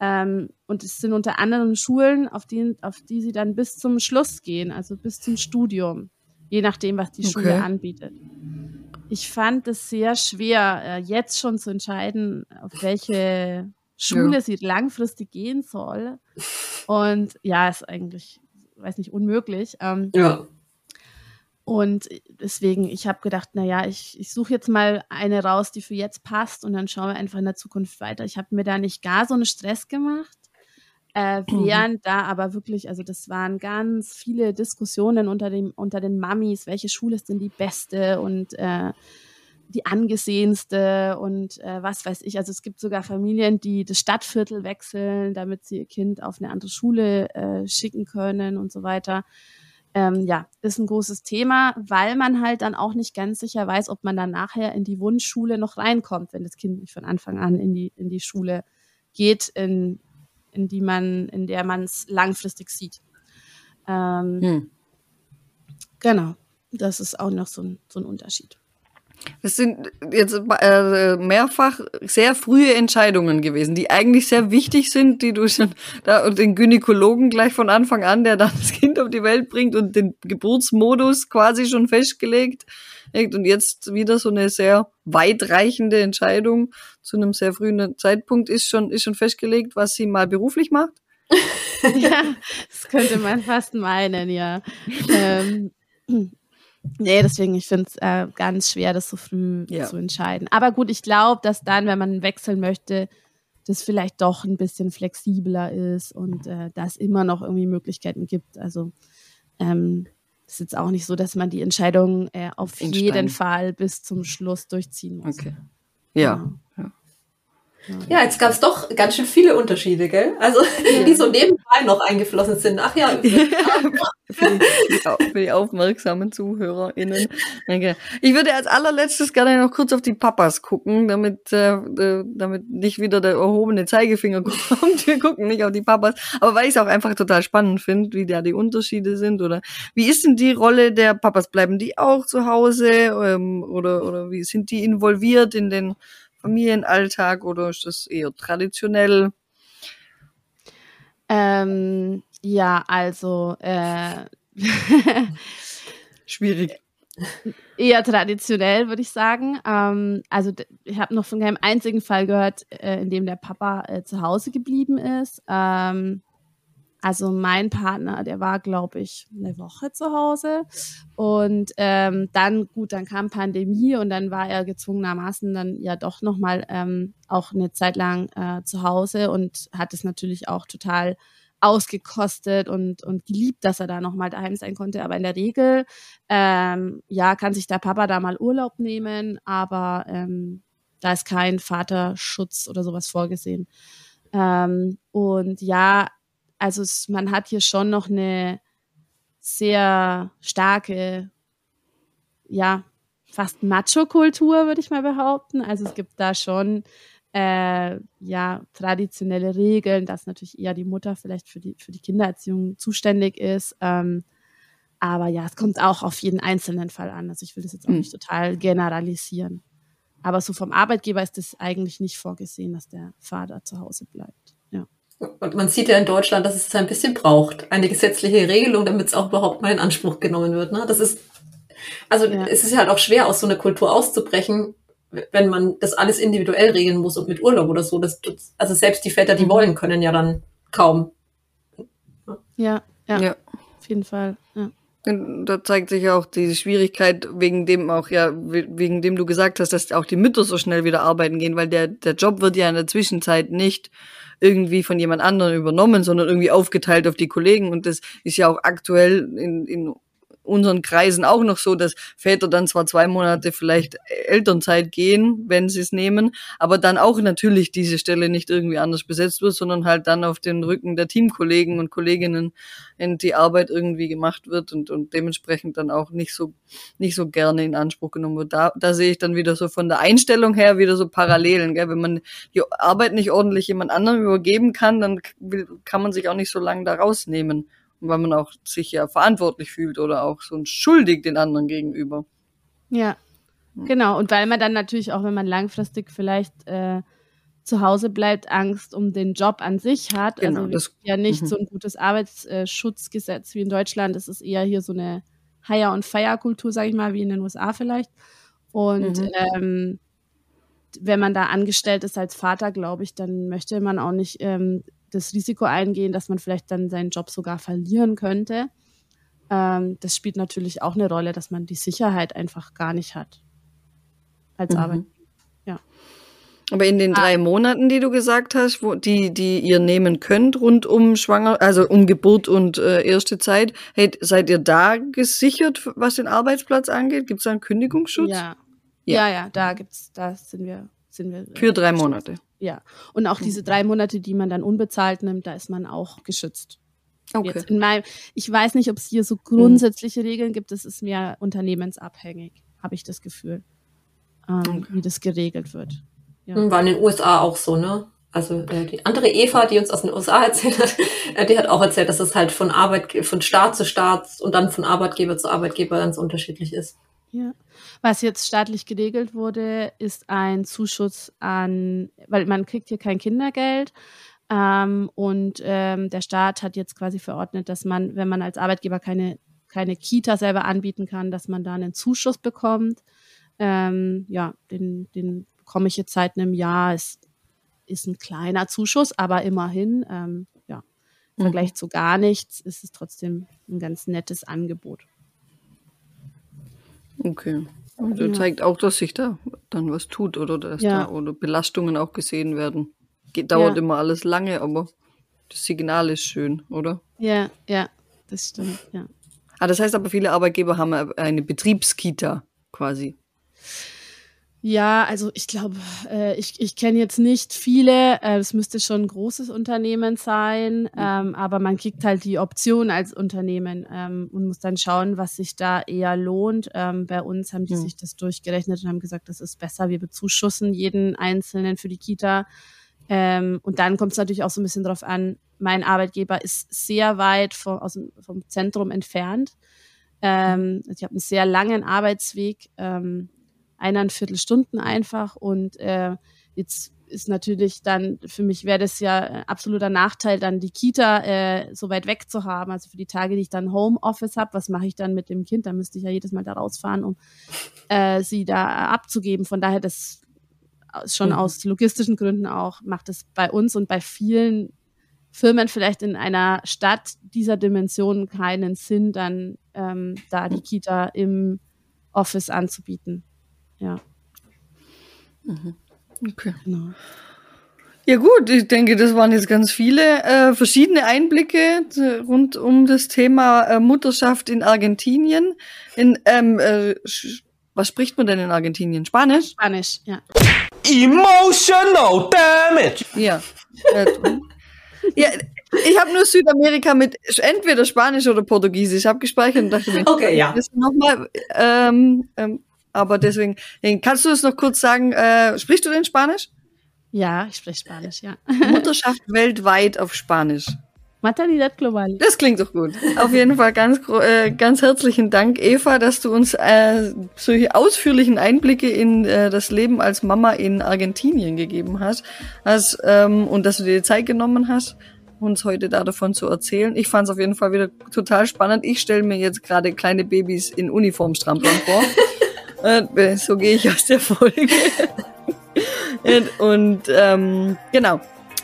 [SPEAKER 3] Ähm, und es sind unter anderem Schulen, auf die, auf die sie dann bis zum Schluss gehen, also bis zum Studium, je nachdem, was die okay. Schule anbietet. Ich fand es sehr schwer, äh, jetzt schon zu entscheiden, auf welche Schule ja. sie langfristig gehen soll. Und ja, ist eigentlich, weiß nicht, unmöglich. Ähm, ja. Und deswegen, ich habe gedacht, naja, ich, ich suche jetzt mal eine raus, die für jetzt passt und dann schauen wir einfach in der Zukunft weiter. Ich habe mir da nicht gar so einen Stress gemacht. Äh, mhm. während mhm. da aber wirklich, also das waren ganz viele Diskussionen unter, dem, unter den Mamis, welche Schule ist denn die beste und äh, die angesehenste und äh, was weiß ich. Also es gibt sogar Familien, die das Stadtviertel wechseln, damit sie ihr Kind auf eine andere Schule äh, schicken können und so weiter. Ähm, ja, ist ein großes Thema, weil man halt dann auch nicht ganz sicher weiß, ob man dann nachher in die Wunschschule noch reinkommt, wenn das Kind nicht von Anfang an in die, in die Schule geht, in, in die man, in der man es langfristig sieht. Ähm, hm. Genau, das ist auch noch so ein, so ein Unterschied.
[SPEAKER 1] Das sind jetzt äh, mehrfach sehr frühe Entscheidungen gewesen, die eigentlich sehr wichtig sind, die du schon da und den Gynäkologen gleich von Anfang an, der dann das Kind auf die Welt bringt und den Geburtsmodus quasi schon festgelegt. Und jetzt wieder so eine sehr weitreichende Entscheidung zu einem sehr frühen Zeitpunkt ist schon, ist schon festgelegt, was sie mal beruflich macht.
[SPEAKER 3] ja, das könnte man fast meinen, ja. ähm, Nee, deswegen, ich finde es äh, ganz schwer, das so früh ja. zu entscheiden. Aber gut, ich glaube, dass dann, wenn man wechseln möchte, das vielleicht doch ein bisschen flexibler ist und äh, dass immer noch irgendwie Möglichkeiten gibt. Also ähm, ist jetzt auch nicht so, dass man die Entscheidung äh, auf jeden Fall bis zum Schluss durchziehen muss.
[SPEAKER 1] Okay. Ja. Genau. ja.
[SPEAKER 2] Ja, jetzt gab es doch ganz schön viele Unterschiede, gell? Also ja. die so nebenbei noch eingeflossen sind. Ach ja.
[SPEAKER 1] für, die, für die aufmerksamen ZuhörerInnen. Okay. Ich würde als allerletztes gerne noch kurz auf die Papas gucken, damit, äh, damit nicht wieder der erhobene Zeigefinger kommt. Wir gucken nicht auf die Papas. Aber weil ich es auch einfach total spannend finde, wie da die Unterschiede sind. Oder wie ist denn die Rolle der Papas? Bleiben die auch zu Hause? Ähm, oder, oder wie sind die involviert in den Familienalltag oder ist das eher traditionell?
[SPEAKER 3] Ähm, ja, also äh,
[SPEAKER 1] schwierig.
[SPEAKER 3] eher traditionell, würde ich sagen. Ähm, also ich habe noch von keinem einzigen Fall gehört, äh, in dem der Papa äh, zu Hause geblieben ist. Ähm, also mein Partner, der war, glaube ich, eine Woche zu Hause. Und ähm, dann, gut, dann kam Pandemie und dann war er gezwungenermaßen dann ja doch nochmal ähm, auch eine Zeit lang äh, zu Hause und hat es natürlich auch total ausgekostet und, und geliebt, dass er da nochmal daheim sein konnte. Aber in der Regel, ähm, ja, kann sich der Papa da mal Urlaub nehmen, aber ähm, da ist kein Vaterschutz oder sowas vorgesehen. Ähm, und ja, also es, man hat hier schon noch eine sehr starke, ja, fast Macho-Kultur, würde ich mal behaupten. Also es gibt da schon äh, ja, traditionelle Regeln, dass natürlich eher die Mutter vielleicht für die, für die Kindererziehung zuständig ist. Ähm, aber ja, es kommt auch auf jeden einzelnen Fall an. Also ich will das jetzt auch mhm. nicht total generalisieren. Aber so vom Arbeitgeber ist es eigentlich nicht vorgesehen, dass der Vater zu Hause bleibt.
[SPEAKER 2] Und man sieht ja in Deutschland, dass es ein bisschen braucht, eine gesetzliche Regelung, damit es auch überhaupt mal in Anspruch genommen wird. Ne? Das ist, also ja. es ist halt auch schwer, aus so einer Kultur auszubrechen, wenn man das alles individuell regeln muss und mit Urlaub oder so. Das, also selbst die Väter, die mhm. wollen, können ja dann kaum.
[SPEAKER 3] Ja, ja, ja. auf jeden Fall. Ja.
[SPEAKER 1] Da zeigt sich auch die Schwierigkeit, wegen dem auch, ja, wegen dem du gesagt hast, dass auch die Mütter so schnell wieder arbeiten gehen, weil der, der Job wird ja in der Zwischenzeit nicht irgendwie von jemand anderem übernommen, sondern irgendwie aufgeteilt auf die Kollegen. Und das ist ja auch aktuell in, in unseren Kreisen auch noch so, dass Väter dann zwar zwei Monate vielleicht Elternzeit gehen, wenn sie es nehmen, aber dann auch natürlich diese Stelle nicht irgendwie anders besetzt wird, sondern halt dann auf den Rücken der Teamkollegen und Kolleginnen in die Arbeit irgendwie gemacht wird und, und dementsprechend dann auch nicht so, nicht so gerne in Anspruch genommen wird. Da, da sehe ich dann wieder so von der Einstellung her wieder so Parallelen, gell? wenn man die Arbeit nicht ordentlich jemand anderem übergeben kann, dann kann man sich auch nicht so lange da rausnehmen weil man auch sich ja verantwortlich fühlt oder auch so schuldig den anderen gegenüber.
[SPEAKER 3] Ja, genau. Und weil man dann natürlich auch, wenn man langfristig vielleicht äh, zu Hause bleibt, Angst um den Job an sich hat. Genau, also das, ja nicht mhm. so ein gutes Arbeitsschutzgesetz wie in Deutschland. Es ist eher hier so eine Hire- und Feierkultur, sage ich mal, wie in den USA vielleicht. Und mhm. ähm, wenn man da angestellt ist als Vater, glaube ich, dann möchte man auch nicht ähm, das Risiko eingehen, dass man vielleicht dann seinen Job sogar verlieren könnte. Ähm, das spielt natürlich auch eine Rolle, dass man die Sicherheit einfach gar nicht hat als mhm. Arbeitgeber. Ja.
[SPEAKER 1] Aber in den ah. drei Monaten, die du gesagt hast, wo die, die ihr nehmen könnt, rund um Schwanger, also um Geburt und äh, erste Zeit, hey, seid ihr da gesichert, was den Arbeitsplatz angeht? Gibt es da einen Kündigungsschutz?
[SPEAKER 3] Ja. ja. Ja, ja, da gibt's, da sind wir, sind wir.
[SPEAKER 1] Für drei Monate
[SPEAKER 3] ja. Und auch diese drei Monate, die man dann unbezahlt nimmt, da ist man auch geschützt. Okay. Jetzt in meinem, ich weiß nicht, ob es hier so grundsätzliche Regeln gibt. Das ist mehr unternehmensabhängig, habe ich das Gefühl, ähm, okay. wie das geregelt wird.
[SPEAKER 2] Ja. Hm, war in den USA auch so, ne? Also äh, die andere Eva, die uns aus den USA erzählt hat, äh, die hat auch erzählt, dass es halt von Arbeit, von Staat zu Staat und dann von Arbeitgeber zu Arbeitgeber ganz unterschiedlich ist.
[SPEAKER 3] Ja. Was jetzt staatlich geregelt wurde, ist ein Zuschuss an, weil man kriegt hier kein Kindergeld. Ähm, und ähm, der Staat hat jetzt quasi verordnet, dass man, wenn man als Arbeitgeber keine, keine Kita selber anbieten kann, dass man da einen Zuschuss bekommt. Ähm, ja, den, den bekomme ich jetzt seit einem Jahr. Ist, ist ein kleiner Zuschuss, aber immerhin, ähm, ja, im Vergleich mhm. zu gar nichts ist es trotzdem ein ganz nettes Angebot.
[SPEAKER 1] Okay. Also ja. zeigt auch, dass sich da dann was tut oder dass ja. da oder Belastungen auch gesehen werden. Geht, dauert ja. immer alles lange, aber das Signal ist schön, oder?
[SPEAKER 3] Ja, ja, das stimmt, ja.
[SPEAKER 1] Ah, das heißt aber, viele Arbeitgeber haben eine Betriebskita quasi.
[SPEAKER 3] Ja, also ich glaube, äh, ich, ich kenne jetzt nicht viele. Äh, es müsste schon ein großes Unternehmen sein, mhm. ähm, aber man kriegt halt die Option als Unternehmen ähm, und muss dann schauen, was sich da eher lohnt. Ähm, bei uns haben die mhm. sich das durchgerechnet und haben gesagt, das ist besser, wir bezuschussen jeden Einzelnen für die Kita. Ähm, und dann kommt es natürlich auch so ein bisschen drauf an, mein Arbeitgeber ist sehr weit vom, aus dem, vom Zentrum entfernt. Ähm, ich habe einen sehr langen Arbeitsweg. Ähm, eineinviertel Stunden einfach und äh, jetzt ist natürlich dann, für mich wäre das ja absoluter Nachteil, dann die Kita äh, so weit weg zu haben. Also für die Tage, die ich dann Homeoffice habe, was mache ich dann mit dem Kind? Da müsste ich ja jedes Mal da rausfahren, um äh, sie da abzugeben. Von daher, das schon mhm. aus logistischen Gründen auch, macht es bei uns und bei vielen Firmen vielleicht in einer Stadt dieser Dimension keinen Sinn, dann ähm, da die Kita im Office anzubieten. Ja.
[SPEAKER 1] Mhm. Okay. Genau. Ja gut, ich denke, das waren jetzt ganz viele äh, verschiedene Einblicke rund um das Thema äh, Mutterschaft in Argentinien. In, ähm, äh, was spricht man denn in Argentinien? Spanisch?
[SPEAKER 3] Spanisch, ja.
[SPEAKER 4] Emotional damage.
[SPEAKER 1] Ja. Äh, ja, ich habe nur Südamerika mit entweder Spanisch oder Portugiesisch abgespeichert und dachte mir,
[SPEAKER 2] okay, ja.
[SPEAKER 1] nochmal, ähm, ähm, aber deswegen, kannst du es noch kurz sagen, äh, sprichst du denn Spanisch?
[SPEAKER 3] Ja, ich spreche Spanisch, ja.
[SPEAKER 1] Mutterschaft weltweit auf Spanisch.
[SPEAKER 3] Maternidad global.
[SPEAKER 1] Das klingt doch gut. Auf jeden Fall ganz, äh, ganz herzlichen Dank, Eva, dass du uns äh, solche ausführlichen Einblicke in äh, das Leben als Mama in Argentinien gegeben hast, hast ähm, und dass du dir die Zeit genommen hast, uns heute da davon zu erzählen. Ich fand es auf jeden Fall wieder total spannend. Ich stelle mir jetzt gerade kleine Babys in Uniformstrampeln vor. äh, so gehe ich aus der Folge. und ähm, genau,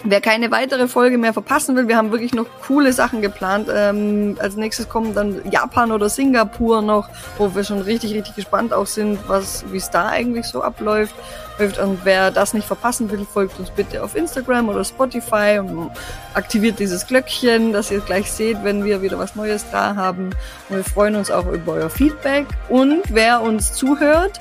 [SPEAKER 1] Wer keine weitere Folge mehr verpassen will, wir haben wirklich noch coole Sachen geplant. Ähm, als nächstes kommen dann Japan oder Singapur noch, wo wir schon richtig, richtig gespannt auch sind, was, wie es da eigentlich so abläuft. Und wer das nicht verpassen will, folgt uns bitte auf Instagram oder Spotify und aktiviert dieses Glöckchen, dass ihr gleich seht, wenn wir wieder was Neues da haben. Und wir freuen uns auch über euer Feedback. Und wer uns zuhört,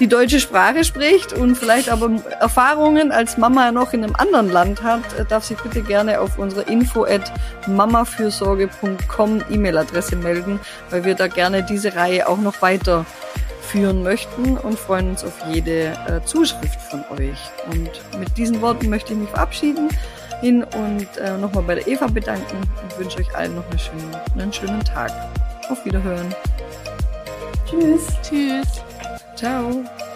[SPEAKER 1] die deutsche Sprache spricht und vielleicht aber Erfahrungen als Mama noch in einem anderen Land hat, äh, darf sich bitte gerne auf unsere info at mamafürsorge.com E-Mail-Adresse melden, weil wir da gerne diese Reihe auch noch weiter führen möchten und freuen uns auf jede äh, Zuschrift von euch. Und mit diesen Worten möchte ich mich verabschieden hin und äh, nochmal bei der Eva bedanken und wünsche euch allen noch einen schönen, einen schönen Tag. Auf Wiederhören.
[SPEAKER 3] Tschüss. Tschüss.
[SPEAKER 1] Ciao.